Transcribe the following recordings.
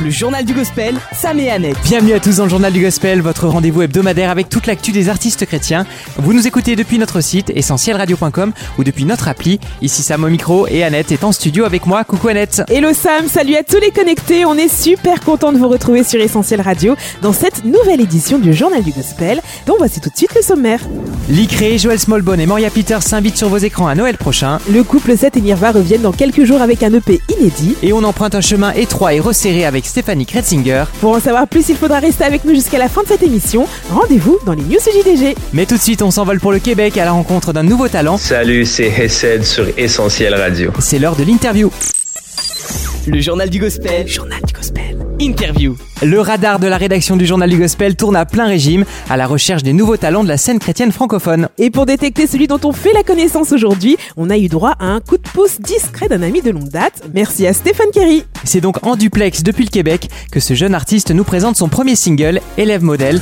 Le journal du gospel, Sam et Annette. Bienvenue à tous dans le journal du gospel, votre rendez-vous hebdomadaire avec toute l'actu des artistes chrétiens. Vous nous écoutez depuis notre site essentielradio.com ou depuis notre appli. Ici Sam au micro et Annette est en studio avec moi. Coucou Annette. Hello Sam, salut à tous les connectés. On est super content de vous retrouver sur Essentiel Radio dans cette nouvelle édition du journal du gospel. Donc voici tout de suite le sommaire. Licré, Joël Smallbone et Moria Peters s'invitent sur vos écrans à Noël prochain. Le couple 7 et Nirva reviennent dans quelques jours avec un EP inédit. Et on emprunte un chemin étroit et resserré avec Stéphanie Kretzinger. Pour en savoir plus, il faudra rester avec nous jusqu'à la fin de cette émission. Rendez-vous dans les news JDG. Mais tout de suite, on s'envole pour le Québec à la rencontre d'un nouveau talent. Salut, c'est Hessed sur Essentiel Radio. C'est l'heure de l'interview. Le journal du gospel. Journal du gospel. Interview. Le radar de la rédaction du journal du gospel tourne à plein régime à la recherche des nouveaux talents de la scène chrétienne francophone. Et pour détecter celui dont on fait la connaissance aujourd'hui, on a eu droit à un coup de pouce discret d'un ami de longue date. Merci à Stéphane Kerry. C'est donc en duplex depuis le Québec que ce jeune artiste nous présente son premier single, Élève modèle.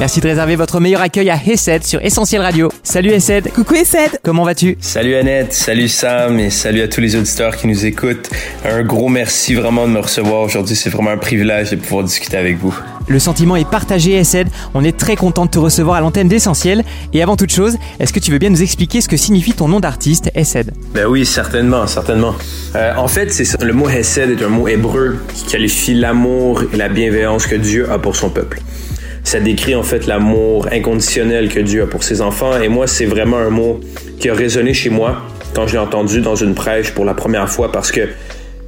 Merci de réserver votre meilleur accueil à Hesed sur Essentiel Radio. Salut Hesed. Coucou Essed. Comment vas-tu? Salut Annette, salut Sam et salut à tous les auditeurs qui nous écoutent. Un gros merci vraiment de me recevoir aujourd'hui. C'est vraiment un privilège de pouvoir discuter avec vous. Le sentiment est partagé Hesed. On est très content de te recevoir à l'antenne d'Essentiel. Et avant toute chose, est-ce que tu veux bien nous expliquer ce que signifie ton nom d'artiste, Hesed? Ben oui, certainement, certainement. Euh, en fait, c'est ça. le mot Hesed est un mot hébreu qui qualifie l'amour et la bienveillance que Dieu a pour son peuple. Ça décrit en fait l'amour inconditionnel que Dieu a pour ses enfants. Et moi, c'est vraiment un mot qui a résonné chez moi quand je l'ai entendu dans une prêche pour la première fois parce que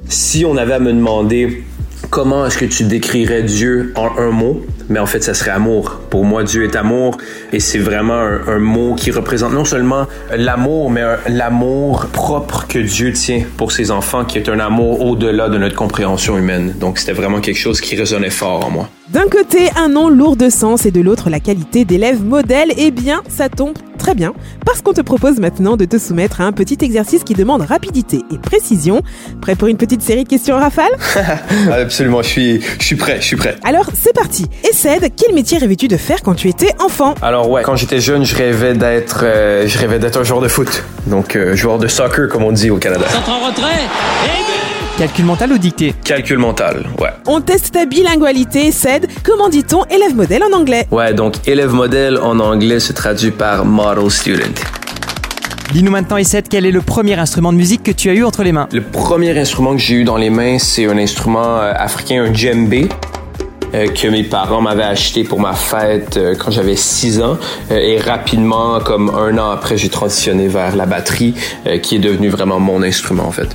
si on avait à me demander comment est-ce que tu décrirais Dieu en un mot, mais en fait, ça serait amour. Pour moi, Dieu est amour et c'est vraiment un, un, mot qui représente non seulement l'amour, mais l'amour propre que Dieu tient pour ses enfants, qui est un amour au-delà de notre compréhension humaine. Donc, c'était vraiment quelque chose qui résonnait fort en moi. D'un côté, un nom lourd de sens et de l'autre, la qualité d'élève modèle. Eh bien, ça tombe très bien, parce qu'on te propose maintenant de te soumettre à un petit exercice qui demande rapidité et précision. Prêt pour une petite série de questions rafales Absolument, je suis, je suis prêt, je suis prêt. Alors, c'est parti. Essède, quel métier rêvais-tu de faire quand tu étais enfant? Alors ouais, quand j'étais jeune, je rêvais d'être, euh, je rêvais d'être un joueur de foot, donc euh, joueur de soccer comme on dit au Canada. Centre en retrait. Et Calcul mental ou dicté Calcul mental, ouais. On teste ta bilingualité, CED. Comment dit-on élève modèle en anglais Ouais, donc élève modèle en anglais se traduit par model student. Dis-nous maintenant, Essed, quel est le premier instrument de musique que tu as eu entre les mains Le premier instrument que j'ai eu dans les mains, c'est un instrument euh, africain, un djembé. Euh, que mes parents m'avaient acheté pour ma fête euh, quand j'avais 6 ans. Euh, et rapidement, comme un an après, j'ai transitionné vers la batterie, euh, qui est devenue vraiment mon instrument en fait.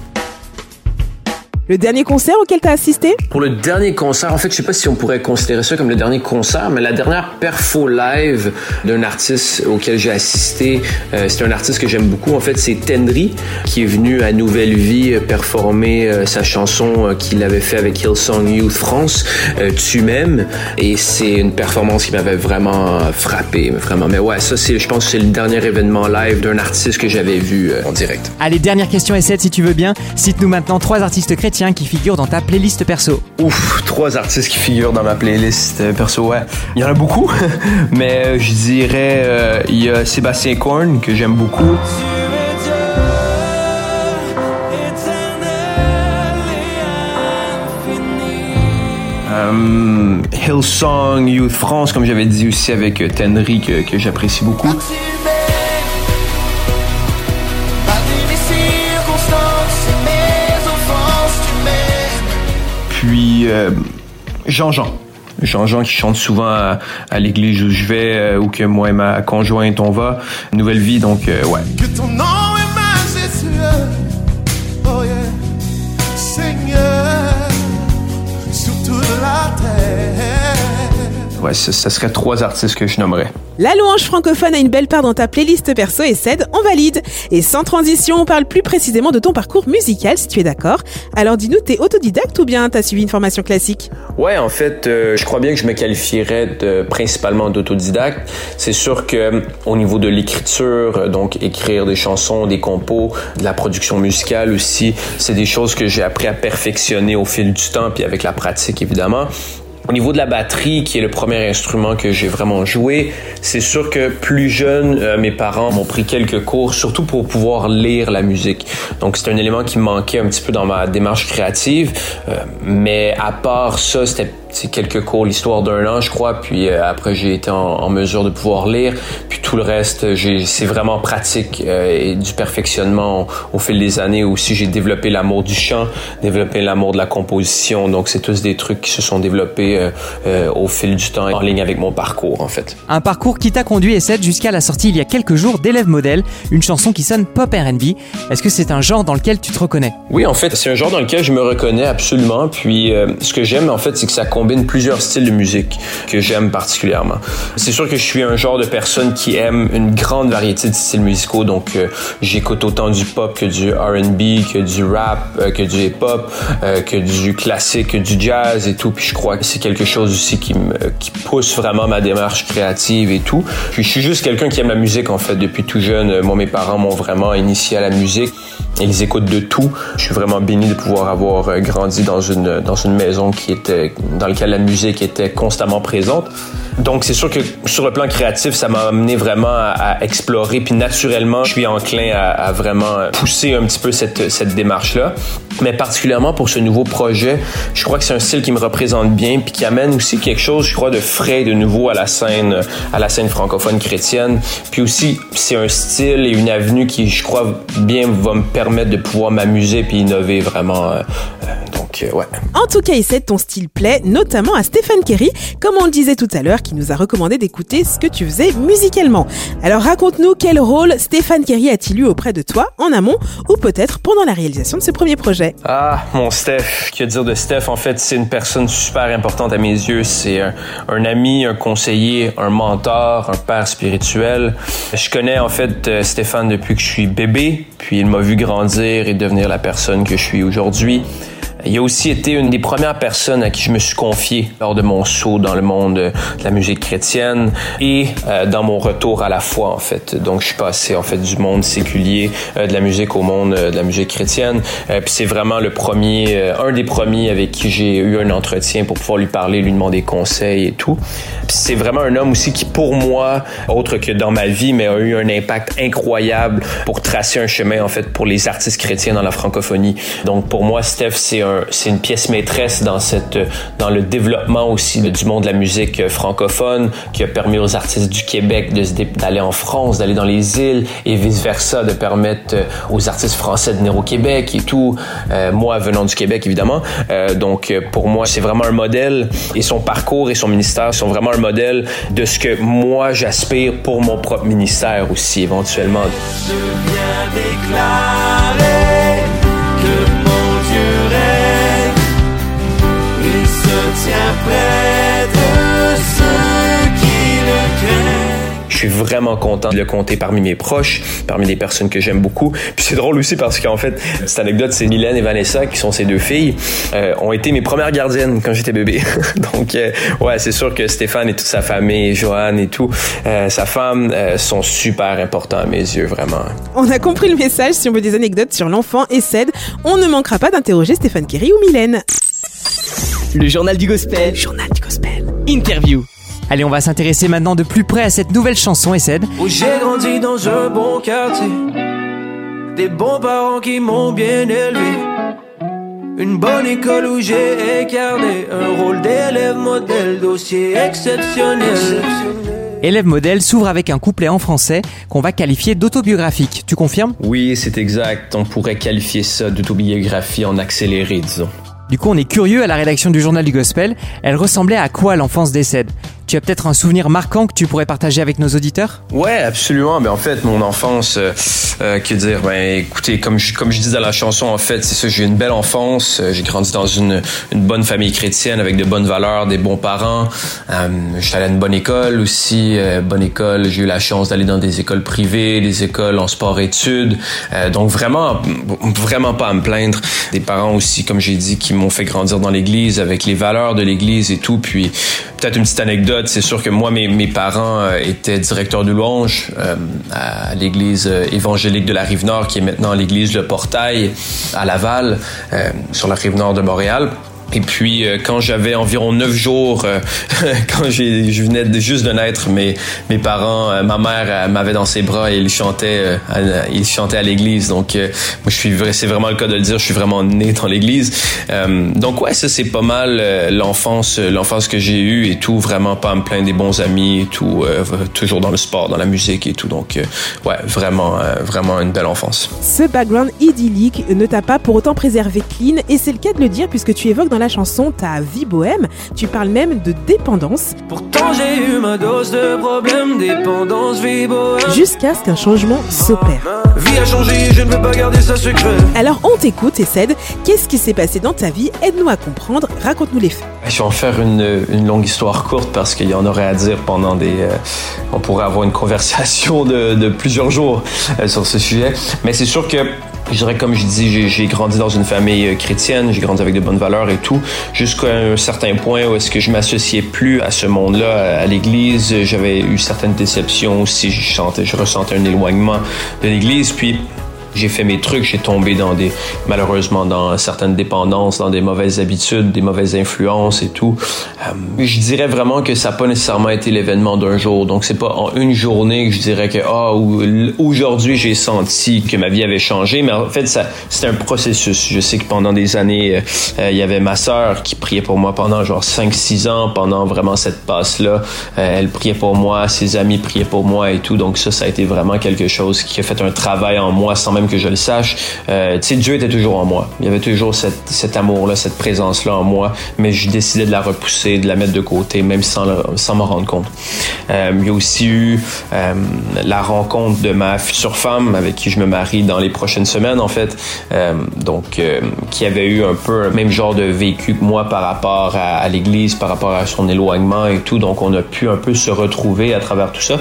Le dernier concert auquel tu as assisté Pour le dernier concert, en fait, je sais pas si on pourrait considérer ça comme le dernier concert, mais la dernière perfo live d'un artiste auquel j'ai assisté, euh, c'est un artiste que j'aime beaucoup. En fait, c'est Tendry qui est venu à Nouvelle Vie performer euh, sa chanson euh, qu'il avait fait avec Hillsong Youth France, euh, Tu m'aimes, et c'est une performance qui m'avait vraiment frappé, vraiment. Mais ouais, ça c'est, je pense, que c'est le dernier événement live d'un artiste que j'avais vu en direct. Allez, dernière question Essed, si tu veux bien. Cite-nous maintenant trois artistes chrétiens qui figurent dans ta playlist perso. Ouf, trois artistes qui figurent dans ma playlist euh, perso, ouais. Il y en a beaucoup, mais euh, je dirais, euh, il y a Sébastien Korn, que j'aime beaucoup. Hillsong Youth France, comme j'avais dit aussi avec Tenry, que j'apprécie beaucoup. Jean-Jean. Jean-Jean qui chante souvent à, à l'église où je vais, euh, ou que moi et ma conjointe on va. Nouvelle vie, donc euh, ouais. Ouais, ça, ça serait trois artistes que je nommerais. La louange francophone a une belle part dans ta playlist perso et cède, on valide. Et sans transition, on parle plus précisément de ton parcours musical, si tu es d'accord. Alors dis-nous, t'es autodidacte ou bien t'as suivi une formation classique? Ouais, en fait, euh, je crois bien que je me qualifierais de, principalement d'autodidacte. C'est sûr que au niveau de l'écriture, euh, donc écrire des chansons, des compos, de la production musicale aussi, c'est des choses que j'ai appris à perfectionner au fil du temps, puis avec la pratique évidemment. Au niveau de la batterie, qui est le premier instrument que j'ai vraiment joué, c'est sûr que plus jeune, euh, mes parents m'ont pris quelques cours, surtout pour pouvoir lire la musique. Donc c'est un élément qui manquait un petit peu dans ma démarche créative. Euh, mais à part ça, c'était quelques cours, l'histoire d'un an, je crois. Puis euh, après, j'ai été en, mesure de pouvoir lire. Puis tout le reste, c'est vraiment pratique euh, et du perfectionnement au, fil des années. Aussi, j'ai développé l'amour du chant, développé l'amour de la composition. Donc, c'est tous des trucs qui se sont développés euh, au fil du temps en ligne avec mon parcours, en fait. Un parcours qui t'a conduit, Essed, jusqu'à la sortie il y a quelques jours d'Élève Modèle, une chanson qui sonne pop R&B. Est-ce que c'est un genre dans lequel tu te reconnais? Oui, en fait, c'est un genre dans lequel je me reconnais absolument. Puis, ce que j'aime, en fait, c'est que ça combine plusieurs styles de musique que j'aime particulièrement. C'est sûr que je suis un genre de personne qui aime une grande variété de styles musicaux, donc euh, j'écoute autant du pop que du R&B, que du rap, euh, que du hip-hop, euh, que du classique, que du jazz et tout. Puis je crois que c'est quelque chose aussi qui me qui pousse vraiment ma démarche créative et tout. Puis je suis juste quelqu'un qui aime la musique en fait depuis tout jeune. Moi, mes parents m'ont vraiment initié à la musique. Ils écoutent de tout. Je suis vraiment béni de pouvoir avoir grandi dans une maison qui était dans laquelle la musique était constamment présente. Donc, c'est sûr que sur le plan créatif, ça m'a amené vraiment à, explorer. Puis naturellement, je suis enclin à, vraiment pousser un petit peu cette, cette démarche-là. Mais particulièrement pour ce nouveau projet, je crois que c'est un style qui me représente bien puis qui amène aussi quelque chose, je crois, de frais, de nouveau à la scène, à la scène francophone chrétienne. Puis aussi, c'est un style et une avenue qui, je crois, bien va me permettre de pouvoir m'amuser puis innover vraiment. Euh, donc, euh, ouais. En tout cas, Issette, ton style plaît, notamment à Stéphane Kerry, comme on le disait tout à l'heure, qui nous a recommandé d'écouter ce que tu faisais musicalement. Alors raconte-nous quel rôle Stéphane Kerry a-t-il eu auprès de toi en amont ou peut-être pendant la réalisation de ce premier projet? Ah, mon Steph, que dire de Steph? En fait, c'est une personne super importante à mes yeux. C'est un, ami, un conseiller, un mentor, un père spirituel. Je connais en fait euh, Stéphane depuis que je suis bébé, puis il m'a vu grandir et devenir la personne que je suis aujourd'hui. Il a aussi été une des premières personnes à qui je me suis confié lors de mon saut dans le monde de la musique chrétienne et euh, dans mon retour à la foi en fait. Donc je suis passé en fait du monde séculier euh, de la musique au monde euh, de la musique chrétienne. puis c'est vraiment le premier, un des premiers avec qui j'ai eu un entretien pour pouvoir lui parler, lui demander conseils et tout. Puis c'est vraiment un homme aussi qui pour moi, autre que dans ma vie, mais a eu un impact incroyable pour tracer un chemin en fait pour les artistes chrétiens dans la francophonie. Donc pour moi, Steph, c'est un c'est une pièce maîtresse dans cette, dans le développement aussi du monde de la musique francophone, qui a permis aux artistes du Québec d'aller en France, d'aller dans les îles et vice versa, de permettre aux artistes français de venir au Québec et tout. Euh, moi, venant du Québec, évidemment. Euh, donc, pour moi, c'est vraiment un modèle et son parcours et son ministère sont vraiment un modèle de ce que moi, j'aspire pour mon propre ministère aussi, éventuellement. Je suis vraiment content de le compter parmi mes proches, parmi des personnes que j'aime beaucoup. Puis c'est drôle aussi parce qu'en fait, cette anecdote, c'est Mylène et Vanessa, qui sont ces deux filles, euh, ont été mes premières gardiennes quand j'étais bébé. Donc, euh, ouais, c'est sûr que Stéphane et toute sa famille, Joanne et tout, euh, sa femme, sont super importants à mes yeux, vraiment. On a compris le message. Si on veut des anecdotes sur l'enfant et Ced, on ne manquera pas d'interroger Stéphane Kerry ou Mylène. Le journal du gospel. journal du gospel. Interview. Allez, on va s'intéresser maintenant de plus près à cette nouvelle chanson, Essed. Où j'ai grandi dans un bon quartier. Des bons parents qui m'ont bien élevé. Une bonne école où j'ai incarné un rôle d'élève modèle, dossier exceptionnel. Élève modèle s'ouvre avec un couplet en français qu'on va qualifier d'autobiographique. Tu confirmes? Oui, c'est exact. On pourrait qualifier ça d'autobiographie en accéléré, disons. Du coup, on est curieux à la rédaction du journal du Gospel. Elle ressemblait à quoi l'enfance d'Essed tu as peut-être un souvenir marquant que tu pourrais partager avec nos auditeurs? Ouais, absolument. Mais ben, en fait, mon enfance, euh, euh, que dire? Ben, écoutez, comme je, comme je disais dans la chanson, en fait, c'est ça. J'ai eu une belle enfance. Euh, j'ai grandi dans une, une bonne famille chrétienne avec de bonnes valeurs, des bons parents. Euh, J'étais allé à une bonne école aussi, bonne école. J'ai eu la chance d'aller dans des écoles privées, des écoles en sport-études. donc vraiment, vraiment pas à me plaindre. Des parents aussi, comme j'ai dit, qui m'ont fait grandir dans l'Église avec les valeurs de l'Église et tout. Puis peut-être une petite anecdote c'est sûr que moi, mes, parents euh, étaient directeurs de louange euh, à l'église euh, évangélique de la Rive-Nord, qui est maintenant l'église Le Portail à Laval, sur la Rive-Nord de Montréal. Et puis, euh, quand j'avais environ neuf jours, euh, quand je venais de, juste de naître, mes, mes parents, euh, ma mère m'avait dans ses bras et il chantait, il chantait à l'église. Donc, moi, je suis, c'est vraiment le cas de le dire, je suis vraiment né dans l'église. donc, ouais, ça, c'est pas mal l'enfance, l'enfance que j'ai eue et tout. Vraiment pas me plaindre des bons amis et tout. toujours dans le sport, dans la musique et tout. Donc, ouais, vraiment, vraiment une belle enfance. Ce background idyllique ne t'a pas pour autant préservé clean et c'est le cas de le dire puisque tu évoques dans la chanson ta vie bohème. Tu parles même de dépendance. Pourtant j'ai eu ma dose de problèmes, dépendance, vie bohème. Jusqu'à ce qu'un changement s'opère. Vie a changé, je ne veux pas garder ça secret. Alors on t'écoute et cède. Qu'est-ce qui s'est passé dans ta vie? Aide-nous à comprendre. Raconte-nous les faits. Je vais en faire une, une longue histoire courte parce qu'il y en aurait à dire pendant des. Euh, on pourrait avoir une conversation de, de plusieurs jours euh, sur ce sujet. Mais c'est sûr que je dirais, comme je dis, j'ai grandi dans une famille euh, chrétienne, j'ai grandi avec de bonnes valeurs et tout, jusqu'à un certain point où est-ce que je m'associais plus à ce monde-là, à l'église. J'avais eu certaines déceptions aussi, je, je ressentais un éloignement de l'église. Puis, j'ai fait mes trucs, j'ai tombé dans des, malheureusement, dans certaines dépendances, dans des mauvaises habitudes, des mauvaises influences et tout. Euh, je dirais vraiment que ça n'a pas nécessairement été l'événement d'un jour. Donc, c'est pas en une journée que je dirais que, ah, aujourd'hui, j'ai senti que ma vie avait changé. Mais en fait, ça, c'est un processus. Je sais que pendant des années, euh, euh, il y avait ma sœur qui priait pour moi pendant genre 5-6 ans, pendant vraiment cette passe-là. elle priait pour moi, ses amis priaient pour moi et tout. Donc, ça, ça a été vraiment quelque chose qui a fait un travail en moi sans que je le sache. Euh, tu sais, Dieu était toujours en moi. Il y avait toujours cet amour-là, cette présence-là en moi, mais je décidais de la repousser, de la mettre de côté, même sans, sans m'en rendre compte. Euh, il y a aussi eu euh, la rencontre de ma future femme avec qui je me marie dans les prochaines semaines, en fait. Donc, qui avait eu un peu le même genre de vécu que moi par rapport à l'Église, par rapport à son éloignement et tout. Donc, on a pu un peu se retrouver à travers tout ça.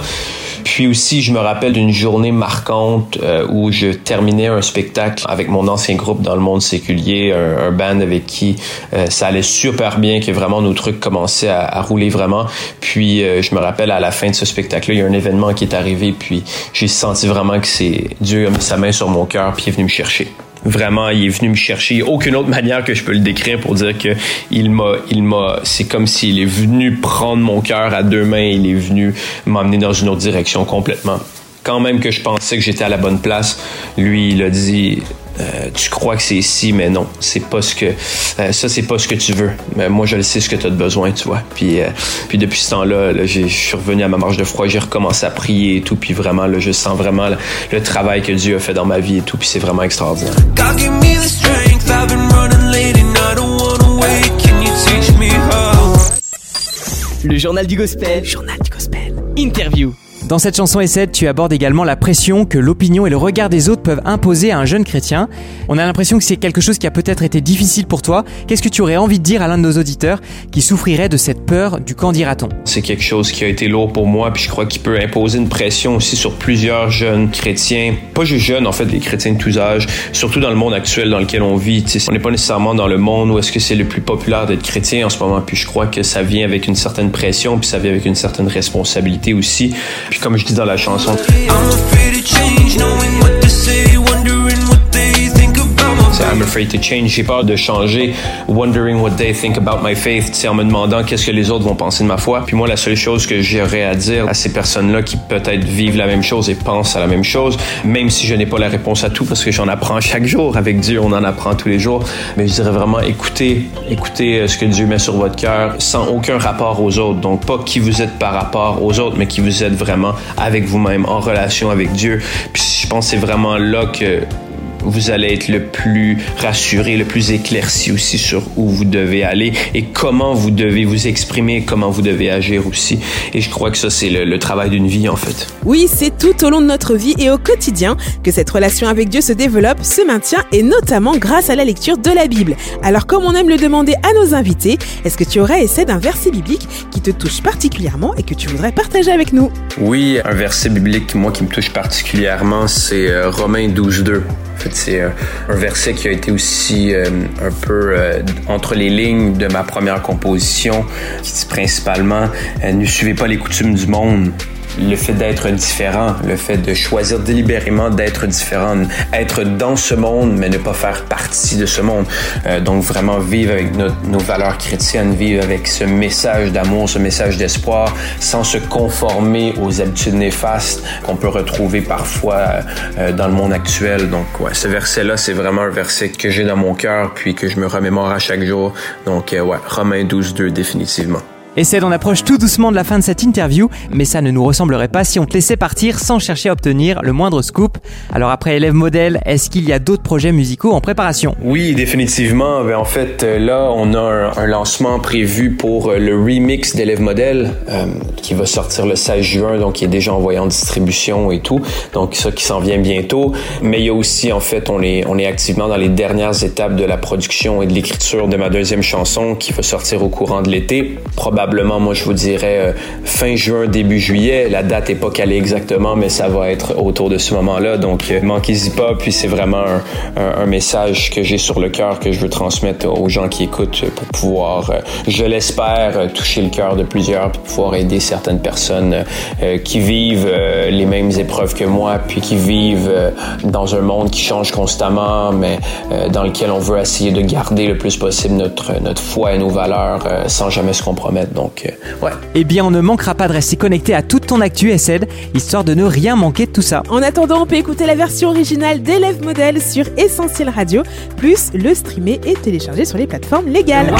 Puis aussi, je me rappelle d'une journée marquante euh, où je terminais un spectacle avec mon ancien groupe dans le monde séculier, un, band avec qui euh, ça allait super bien, que vraiment nos trucs commençaient à, rouler vraiment. Puis euh, je me rappelle à la fin de ce spectacle-là, il y a un événement qui est arrivé, puis j'ai senti vraiment que c'est Dieu a mis sa main sur mon cœur, puis il est venu me chercher. Vraiment, il est venu me chercher. Il n'y a aucune autre manière que je peux le décrire pour dire que il m'a, il m'a, c'est comme s'il est venu prendre mon cœur à deux mains. Il est venu m'emmener dans une autre direction complètement. Quand même que je pensais que j'étais à la bonne place, lui, il a dit, euh, tu crois que c'est ici, mais non, c'est pas ce que euh, ça, c'est pas ce que tu veux. Mais moi, je le sais ce que tu as besoin, tu vois. Puis, euh, puis depuis ce temps-là, là, je suis revenu à ma marche de froid, j'ai recommencé à prier et tout, puis vraiment, là, je sens vraiment le, travail que Dieu a fait dans ma vie et tout, puis c'est vraiment extraordinaire. Le journal du gospel. Journal du gospel. Interview. Dans cette chanson Essai, tu abordes également la pression que l'opinion et le regard des autres peuvent imposer à un jeune chrétien. On a l'impression que c'est quelque chose qui a peut-être été difficile pour toi. Qu'est-ce que tu aurais envie de dire à l'un de nos auditeurs qui souffrirait de cette peur du qu'en dira-t-on? C'est quelque chose qui a été lourd pour moi, puis je crois qu'il peut imposer une pression aussi sur plusieurs jeunes chrétiens, pas juste jeunes en fait, des chrétiens de tous âges, surtout dans le monde actuel dans lequel on vit. on n'est pas nécessairement dans le monde où est-ce que c'est le plus populaire d'être chrétien en ce moment, puis je crois que ça vient avec une certaine pression, puis ça vient avec une certaine responsabilité aussi comme je dis dans la chanson. Afraid to change. J'ai peur de changer. Wondering what they think about my faith. C'est en me demandant qu'est-ce que les autres vont penser de ma foi. Puis moi, la seule chose que j'aurais à dire à ces personnes-là qui peut-être vivent la même chose et pensent à la même chose, même si je n'ai pas la réponse à tout parce que j'en apprends chaque jour. Avec Dieu, on en apprend tous les jours. Mais je dirais vraiment écoutez, écoutez euh, ce que Dieu met sur votre cœur sans aucun rapport aux autres. Donc pas qui vous êtes par rapport aux autres, mais qui vous êtes vraiment avec vous-même, en relation avec Dieu. Puis je pense que c'est vraiment là que vous allez être le plus rassuré, le plus éclairci aussi sur où vous devez aller et comment vous devez vous exprimer, comment vous devez agir aussi. Et je crois que ça, c'est le, travail d'une vie en fait. Oui, c'est tout au long de notre vie et au quotidien que cette relation avec Dieu se développe, se maintient et notamment grâce à la lecture de la Bible. Alors comme on aime le demander à nos invités, est-ce que tu aurais essayé d'un verset biblique qui te touche particulièrement et que tu voudrais partager avec nous? Oui, un verset biblique moi qui me touche particulièrement, c'est euh, Romains 12 2 c'est un, verset qui a été aussi euh, un peu euh, entre les lignes de ma première composition, qui dit principalement euh, Ne suivez pas les coutumes du monde, le fait d'être différent, le fait de choisir délibérément d'être différent, être dans ce monde, mais ne pas faire partie de ce monde. Euh, donc vraiment vivre avec nos valeurs chrétiennes, vivre avec ce message d'amour, ce message d'espoir, sans se conformer aux habitudes néfastes qu'on peut retrouver parfois euh, dans le monde actuel. Donc ouais, ce verset-là, c'est vraiment un verset que j'ai dans mon cœur, puis que je me remémore à chaque jour. Donc euh, ouais, Romains 12, 2 définitivement. Et c'est on approche tout doucement de la fin de cette interview, mais ça ne nous ressemblerait pas si on te laissait partir sans chercher à obtenir le moindre scoop. Alors après Élève Modèle, est-ce qu'il y a d'autres projets musicaux en préparation? Oui, définitivement. Ben, en fait, euh, là, on a un, lancement prévu pour euh, le remix d'Élève Modèle euh, qui va sortir le 16 juin, donc qui est déjà envoyé en distribution et tout. Donc ça qui s'en vient bientôt. Mais il y a aussi, en fait, on est, on est activement dans les dernières étapes de la production et de l'écriture de ma deuxième chanson qui va sortir au courant de l'été. Probablement probablement, moi, je vous dirais euh, fin juin, début juillet. La date est pas calée exactement, mais ça va être autour de ce moment-là. Donc, euh, manquez-y pas. Puis, c'est vraiment un, message que j'ai sur le cœur que je veux transmettre aux gens qui écoutent pour pouvoir, euh, je l'espère, toucher le cœur de plusieurs, pour pouvoir aider certaines personnes qui vivent les mêmes épreuves que moi, puis qui vivent dans un monde qui change constamment, mais dans lequel on veut essayer de garder le plus possible notre, notre foi et nos valeurs sans jamais se compromettre. Donc, euh, ouais. Eh bien, on ne manquera pas de rester connecté à toute ton actu SED, histoire de ne rien manquer de tout ça. En attendant, on peut écouter la version originale d'Élève Modèle sur Essentiel Radio, plus le streamer et télécharger sur les plateformes légales.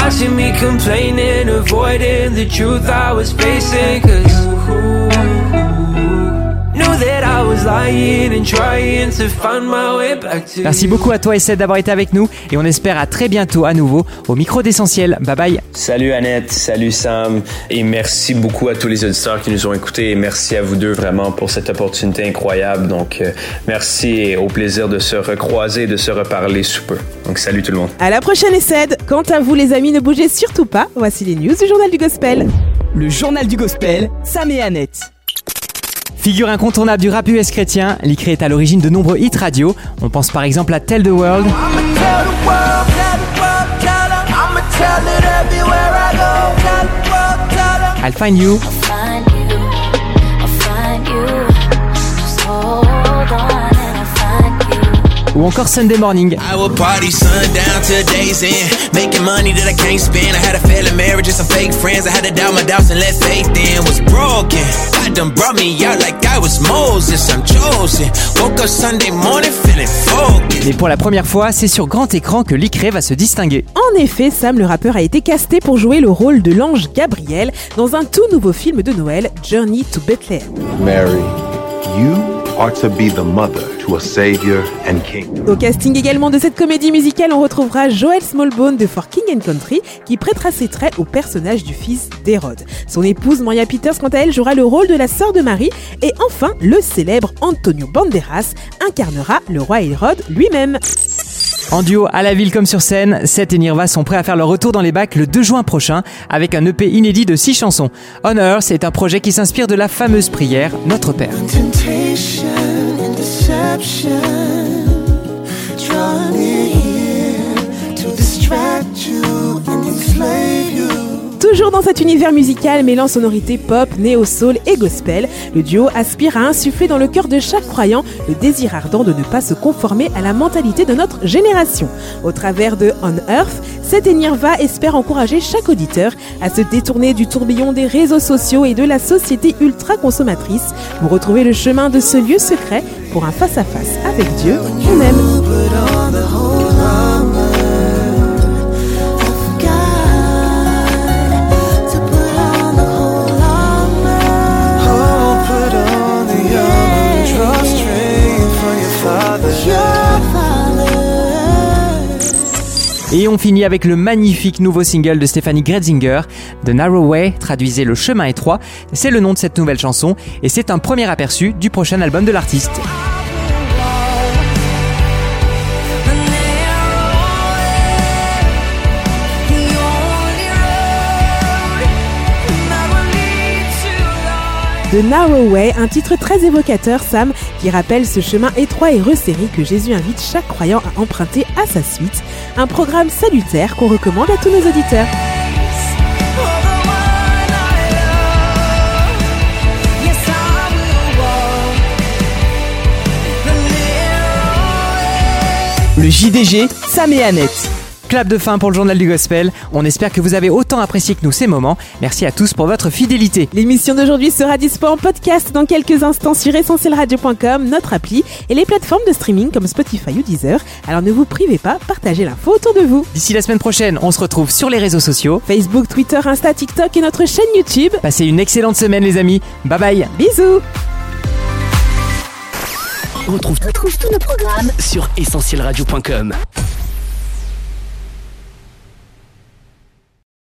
Merci beaucoup à toi Essed d'avoir été avec nous et on espère à très bientôt à nouveau au micro d'essentiel. Bye bye. Salut Annette, salut Sam et merci beaucoup à tous les auditeurs qui nous ont écoutés et merci à vous deux vraiment pour cette opportunité incroyable. Donc euh, merci et au plaisir de se recroiser, de se reparler sous peu. Donc salut tout le monde. À la prochaine Essed. Quant à vous les amis, ne bougez surtout pas. Voici les news du journal du gospel. Le journal du gospel, Sam et Annette. Figure incontournable du rap US chrétien, Licré est à l'origine de nombreux hits radio. On pense par exemple à Tell the World. I'll find you. Ou encore Sunday Morning. Mais pour la première fois, c'est sur grand écran que Licré va se distinguer. En effet, Sam le rappeur a été casté pour jouer le rôle de l'ange Gabriel dans un tout nouveau film de Noël, Journey to Bethlehem. Mary, you are to be the mother au casting également de cette comédie musicale, on retrouvera Joel Smallbone de For King and Country qui prêtera ses traits au personnage du fils d'Hérode. Son épouse Maria Peters, quant à elle, jouera le rôle de la sœur de Marie. Et enfin, le célèbre Antonio Banderas incarnera le roi Hérode lui-même. En duo à la ville comme sur scène, Seth et Nirva sont prêts à faire leur retour dans les bacs le 2 juin prochain avec un EP inédit de 6 chansons. On Earth est un projet qui s'inspire de la fameuse prière Notre Père. ambition and deception. Draw me Toujours dans cet univers musical mêlant sonorités pop, néo-soul et gospel, le duo aspire à insuffler dans le cœur de chaque croyant le désir ardent de ne pas se conformer à la mentalité de notre génération. Au travers de On Earth, Seth et Nirva espère encourager chaque auditeur à se détourner du tourbillon des réseaux sociaux et de la société ultra consommatrice pour retrouver le chemin de ce lieu secret pour un face-à-face avec Dieu on aime. Et on finit avec le magnifique nouveau single de Stéphanie Gretzinger, The Narrow Way, traduisez le chemin étroit. C'est le nom de cette nouvelle chanson et c'est un premier aperçu du prochain album de l'artiste. de Narrow Way, un titre très évocateur, Sam, qui rappelle ce chemin étroit et resserré que Jésus invite chaque croyant à emprunter à sa suite. Un programme salutaire qu'on recommande à tous nos auditeurs. Le JDG, Sam et Annette. Clap de fin pour le journal du gospel. On espère que vous avez autant apprécié que nous ces moments. Merci à tous pour votre fidélité. L'émission d'aujourd'hui sera dispo en podcast dans quelques instants sur essentielradio.com, notre appli et les plateformes de streaming comme Spotify ou Deezer. Alors ne vous privez pas, partagez l'info autour de vous. D'ici la semaine prochaine, on se retrouve sur les réseaux sociaux. Facebook, Twitter, Insta, TikTok et notre chaîne YouTube. Passez une excellente semaine les amis. Bye bye. Bisous On retrouve tous nos programmes sur essentielradio.com.